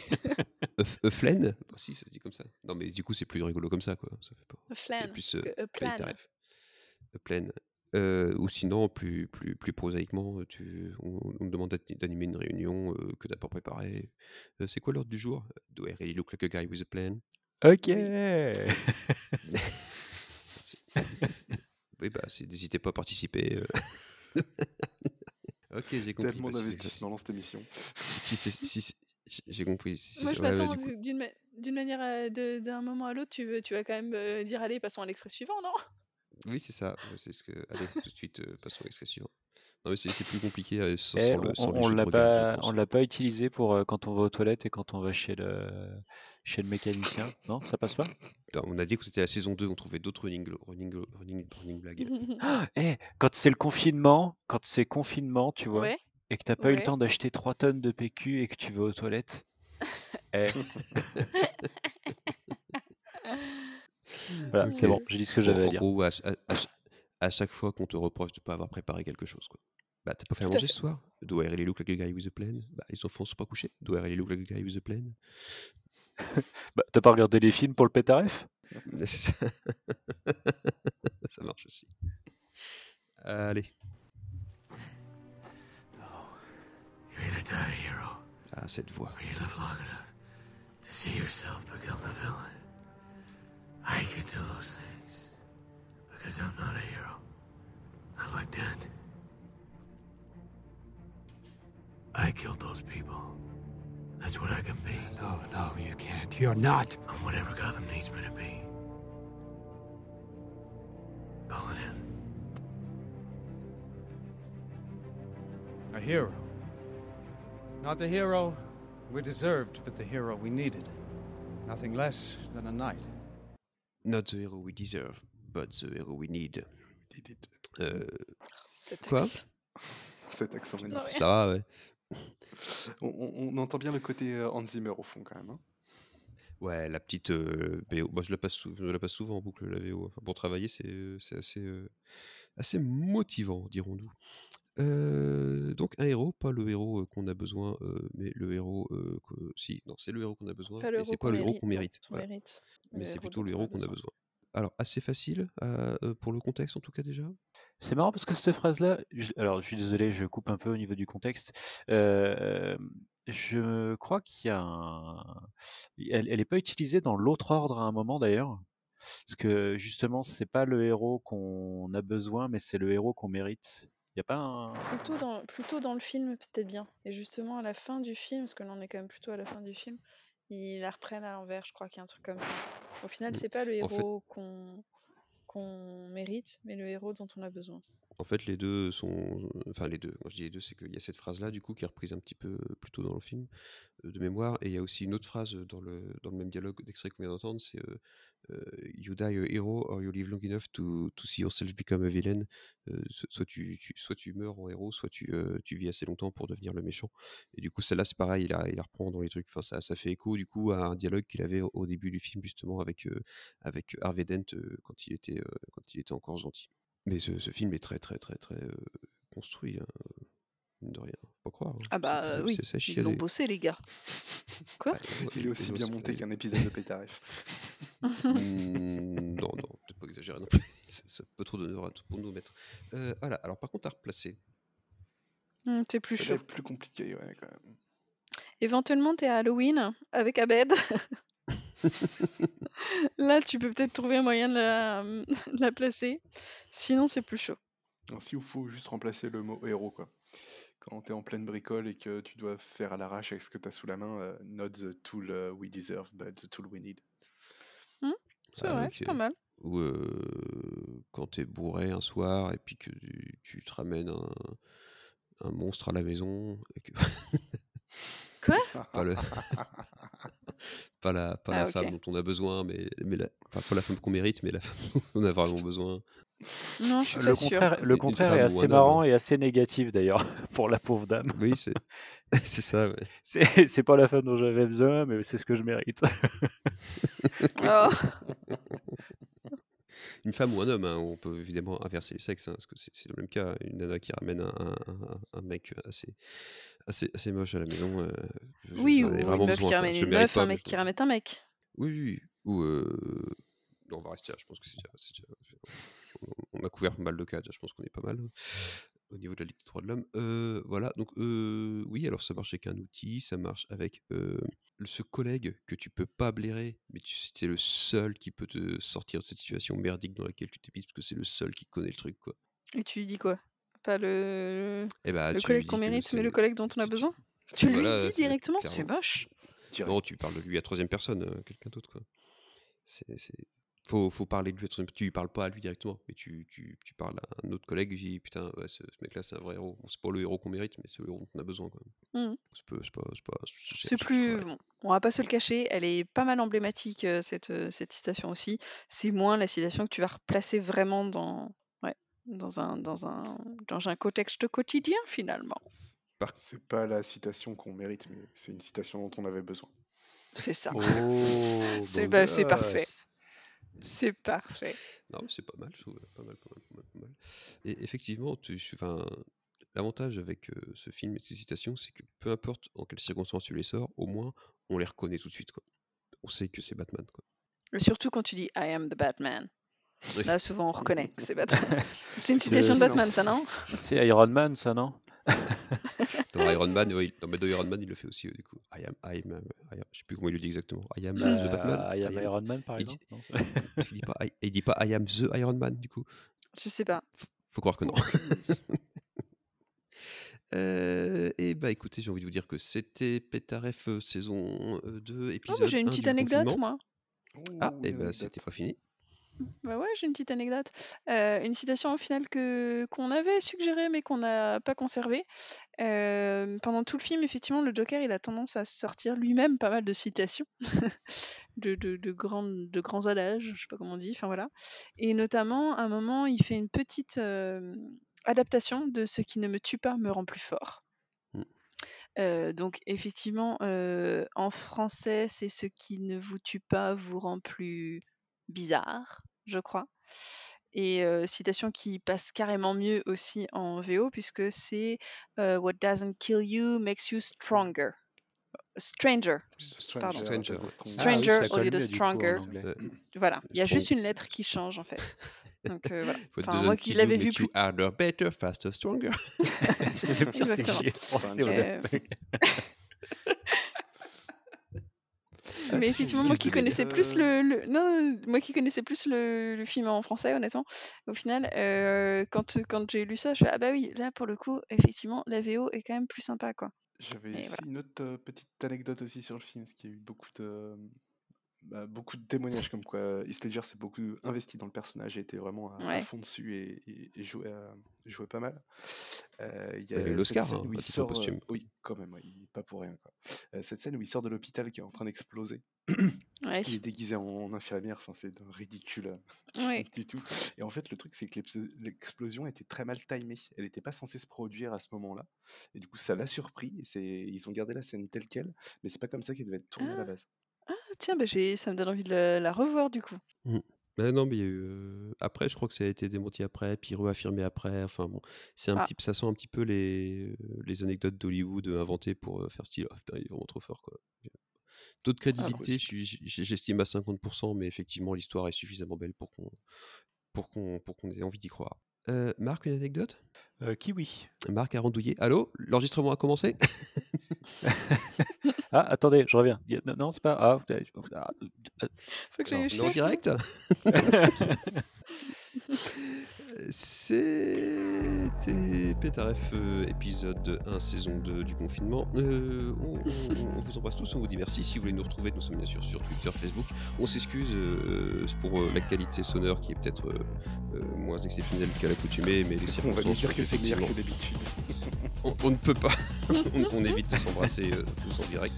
A, flan? Bah, Si, ça se dit comme ça. Non, mais du coup, c'est plus rigolo comme ça, quoi. Ça fait pas. A flan, plus, parce que euh, a plan. A plan. Euh, ou sinon, plus, plus, plus prosaïquement, euh, tu, on, on me demande d'ani- d'animer une réunion euh, que t'as pas préparée. Euh, c'est quoi l'ordre du jour? Do I really look like a guy with a plan? Ok. Oui, bah, c'est- n'hésitez pas à participer. euh. ok, j'ai compris. Tellement si d'investissement dans cette émission. si si c'est- j'ai compris. si Moi, je ouais, m'attends d'une ma- d'une manière, de- d'un moment à l'autre, tu, veux- tu vas quand même euh, dire allez, passons à l'extrait suivant, non? Oui, c'est ça. C'est ce que. Allez, tout de suite, euh, passons à l'extrait suivant. Mais c'est plus compliqué sans, Eh, sans le, on sans les on l'a pas, on l'a pas utilisé pour euh, quand on va aux toilettes et quand on va chez le, chez le mécanicien. Non, ça passe pas? On a dit que c'était la saison 2, on trouvait d'autres running, running, running, running blagues. Ah, eh, quand c'est le confinement, quand c'est confinement, tu vois, Ouais. et que t'as pas eu le temps d'acheter 3 tonnes de PQ et que tu vas aux toilettes. eh. Voilà, c'est bon, j'ai dit ce que j'avais à en dire. gros, à, à- à ch- à chaque fois qu'on te reproche de pas avoir préparé quelque chose. Quoi. Bah, t'as pas fait à manger fait. ce soir? Do I really look like a guy with a plan? Bah, les enfants sont pas couchés Do I really look like a guy with a plan? Bah, t'as pas regardé les films pour le pétaref C'est ça. Ça marche aussi. Allez. You either die a hero Ah, cette voix. or you live long enough to see yourself become the villain. I can do those things because I'm not a hero. Not like that. I killed those people. That's what I can be. No, no, you can't. You're not. I'm whatever Gotham needs me to be. Call it in. A hero. Not the hero we deserved, but the hero we needed. Nothing less than a knight. Not the hero we deserve, but the hero we need. Euh, Cet quoi. Cet accent magnifique. Ça va, ouais. On, entend bien le côté euh, Hans Zimmer au fond quand même. hein. Ouais, la petite euh, BO. Moi, je la passe, je la passe souvent en boucle, la VO. Enfin, pour travailler, c'est euh, c'est assez, euh, assez motivant, dirons-nous. Euh, donc, un héros, pas le héros euh, qu'on a besoin, euh, mais le héros. euh, que- Si, non, c'est le héros qu'on a besoin, Pas mais c'est pas le héros mérite, qu'on mérite. voilà. mérite, Mais c'est plutôt le héros qu'on a besoin. Alors, assez facile pour le contexte, en tout cas, déjà? C'est marrant parce que cette phrase-là, je- alors je suis désolé, je coupe un peu au niveau du contexte. Euh, je crois qu'il y a un... Elle, elle est pas utilisée dans l'autre ordre à un moment d'ailleurs. Parce que justement, c'est pas le héros qu'on a besoin, mais c'est le héros qu'on mérite. Il y a pas un... Plutôt dans, plutôt dans le film, peut-être bien. Et justement, à la fin du film, parce que là on est quand même plutôt à la fin du film, ils la reprennent à l'envers, je crois qu'il y a un truc comme ça. Au final, c'est pas le En fait- héros qu'on qu'on mérite, mais le héros dont on a besoin. En fait, les deux sont. Enfin, les deux. Quand je dis les deux, c'est qu'il y a cette phrase-là, du coup, qui est reprise un petit peu euh, plus tôt dans le film, euh, de mémoire. Et il y a aussi une autre phrase dans le, dans le même dialogue d'extrait qu'on vient d'entendre c'est euh, euh, You die a hero or you live long enough to, to see yourself become a villain. Euh, so- soit, tu, soit tu meurs en héros, soit tu, euh, vis assez longtemps pour devenir le méchant. Et du coup, celle-là, c'est pareil, il la, reprend dans les trucs. Enfin, ça, ça fait écho, du coup, à un dialogue qu'il avait au, début du film, justement, avec, euh, avec Harvey Dent euh, quand, il était, euh, quand il était encore gentil. Mais ce, ce film est très, très, très, très euh, construit, hein, mine de rien. Faut pas croire. hein. Ah bah C'est- euh, c'est- oui, c'est ils l'ont bossé les gars. Quoi Il est aussi bien monté qu'un épisode de Pétaref. Hmm, non, non, peut-être pas exagérer non plus. C'est c'est un peu trop d'honneur à tout pour nous mettre. Euh, voilà, alors par contre, à replacer. Hmm, c'est plus Ça chaud. être plus compliqué, ouais, quand même. Éventuellement, t'es à Halloween avec Abed. Là, tu peux peut-être trouver un moyen de la, de la placer. Sinon, c'est plus chaud. Ainsi, il faut juste remplacer le mot héros, quoi. Quand t'es en pleine bricole et que tu dois faire à l'arrache avec ce que t'as sous la main, euh, not the tool uh, we deserve, but the tool we need. Hmm, c'est Ah vrai, c'est que- pas mal. Ou euh, quand t'es bourré un soir et puis que tu, tu te ramènes un, un monstre à la maison. et que- Quoi? Pas, le... pas la, pas Ah, la ok. femme dont on a besoin, mais, mais la... enfin, pas la femme qu'on mérite, mais la femme dont on a vraiment besoin. Non, je suis Le pas contraire, le contraire est assez homme. marrant et assez négatif d'ailleurs pour la pauvre dame. Oui, c'est c'est ça. ouais. C'est c'est pas la femme dont j'avais besoin, mais c'est ce que je mérite. Oh. Une femme ou un homme, hein, on peut évidemment inverser les sexes, hein, parce que c'est c'est le même cas. Une nana qui ramène un, un- un- un mec assez, assez, assez moche à la maison. euh, je- Oui, j'en ou une vraiment meuf besoin, qui quoi. ramène Je une mérite meuf, pas, un mais mec je- qui ramène un mec. Oui, oui, oui. Ou euh, non, on va rester là. Je pense que c'est déjà, c'est déjà- On a couvert pas mal de cas. déjà, Je pense qu'on est pas mal au niveau de la Ligue des droits de l'homme. Euh, voilà. Donc euh, oui, alors ça marche avec un outil, ça marche avec euh, ce collègue que tu peux pas blairer, mais tu es le seul qui peut te sortir de cette situation merdique dans laquelle tu t'es mise parce que c'est le seul qui connaît le truc, quoi. Et tu lui dis quoi? Pas le, Eh bah, le tu collègue qu'on mérite, mais le collègue dont on a besoin Tu lui Voilà, dis directement C'est moche. Non, tu parles de lui à troisième personne, euh, quelqu'un d'autre, quoi. C'est, c'est... Faut, faut parler de lui à troisième Tu lui parles pas à lui directement, mais tu, tu, tu parles à un autre collègue tu dis putain, ouais, ce, ce mec-là, c'est un vrai héros. Bon, c'est pas le héros qu'on mérite, mais c'est le héros dont on a besoin, quoi. Mhm. C'est pas, c'est pas, c'est pas, C'est plus. bon, on va pas se le cacher, elle est pas mal emblématique, euh, cette, euh, cette citation aussi. C'est moins la citation que tu vas replacer vraiment dans, dans, un, dans, un, dans un contexte quotidien, finalement. C'est pas la citation qu'on mérite, mais c'est une citation dont on avait besoin. C'est ça. Oh, c'est bah, parfait. C'est parfait. Non, mais c'est pas mal, je trouve. Pas mal, pas mal, pas mal, pas mal. Et effectivement, tu, enfin, l'avantage avec euh, ce film et ces citations, c'est que peu importe en quelles circonstances tu les sors, au moins on les reconnaît tout de suite. Quoi. On sait que c'est Batman. Quoi. Et surtout quand tu dis I am the Batman. Oui. Là, souvent, on reconnaît que c'est Batman. c'est une citation de Batman, ça, non C'est Iron Man, ça, non Dans Iron Man, oui, dans, Iron Man, il le fait aussi, euh, du coup. I am, I am, I am- je sais plus comment il le dit exactement. I am Bah, the Batman. I am Iron Man, par il dit- non dit pas, I- il dit pas I am the Iron Man, du coup. Je sais pas. Faut croire que non. Euh, et bah écoutez, j'ai envie de vous dire que c'était Pétaref euh, saison euh, 2, Ah, épisode bah, j'ai une 1 petite anecdote, moi. Ah, et une bah anecdote. c'était pas fini. Bah ouais, j'ai une petite anecdote. Euh, une citation au final que qu'on avait suggérée mais qu'on n'a pas conservée. Euh, pendant tout le film, effectivement, le Joker, il a tendance à sortir lui-même pas mal de citations de, de, de, grandes, de grands adages, je sais pas comment on dit, enfin voilà. Et notamment, à un moment, il fait une petite euh, adaptation de Ce qui ne me tue pas me rend plus fort. Mm. Euh, donc effectivement, en français, c'est ce qui ne vous tue pas vous rend plus bizarre, je crois. Et euh, citation qui passe carrément mieux aussi en VO puisque c'est euh, What doesn't kill you makes you stronger. Stranger. Pardon. Stranger, Stranger, Ah oui, au lieu de stronger. Euh, Voilà, il y a juste une lettre qui change en fait. Donc euh, voilà. What Enfin, moi qui l'avais vu plus you harder, better, faster, stronger. C'est le pire, c'est que Exactement. j'y ai pensé au Euh, début. Ah, Mais effectivement, moi qui connaissais plus le, le- non, moi qui connaissais plus le, le film en français, honnêtement, au final, euh, quand, quand j'ai lu ça, je fais ah bah oui, là pour le coup, effectivement, la VO est quand même plus sympa, quoi. J'avais Et aussi voilà. une autre euh, petite anecdote aussi sur le film, parce qu'il y a eu beaucoup de, bah, beaucoup de témoignages comme quoi Heath Ledger s'est beaucoup investi dans le personnage et était vraiment à, fond dessus et, et- et jouait, à- jouait pas mal. Euh, il y a l'Oscar, scène hein, où il à titre sort, euh, oui, quand même, ouais, il- pas pour rien. Quoi. Euh, cette scène où il sort de l'hôpital qui est en train d'exploser. Ouais. Il est déguisé en, en infirmière, enfin c'est d'un ridicule euh, Ouais. du tout. Et en fait, le truc, c'est que l'explo- l'explosion était très mal timée. Elle n'était pas censée se produire à ce moment-là. Et du coup, ça l'a surpris. Et ils ont gardé la scène telle qu'elle, mais c'est pas comme ça qu'elle devait être tournée à la base. Ah, tiens, bah j'ai, ça me donne envie de la, la revoir du coup. Mais non, mais il y a eu, euh, après, je crois que ça a été démenti après, puis réaffirmé après. Enfin bon, c'est un Ah. petit, ça sent un petit peu les, les anecdotes d'Hollywood inventées pour euh, faire style. Ah, putain, il est vraiment trop fort, quoi. Taux de crédibilité, je suis- j- j'estime à 50%, mais effectivement, l'histoire est suffisamment belle pour qu'on pour qu'on pour qu'on ait envie d'y croire. Euh, Marc, une anecdote? Euh, kiwi. Marc a randouillé. Allô L'enregistrement a commencé? Ah, attendez, je reviens. Non, non, c'est pas. Ah, ah, ah, Faut que j'aille Alors, au on est en chef. direct? C'était Pétaref, euh, épisode 1, saison 2 du confinement. Euh, on, on- on vous embrasse tous, on vous dit merci. Si vous voulez nous retrouver, nous sommes bien sûr sur Twitter, Facebook. On s'excuse euh, pour la qualité sonore qui est peut-être moins exceptionnelle qu'à l'accoutumée, mais les On va lui dire que c'est pire que d'habitude. on, on ne peut pas. on, évite de s'embrasser tous en direct.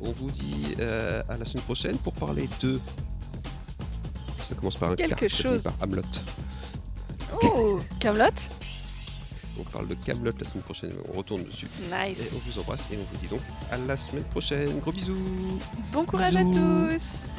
On vous dit à la semaine prochaine pour parler de. Ça commence par un Quelque chose. par Hamlet. Oh, Camelot. On parle de Camelot la semaine prochaine. On retourne dessus. Nice. Et on vous embrasse et on vous dit donc à la semaine prochaine. Gros bisous. Bon courage Bisous. à tous.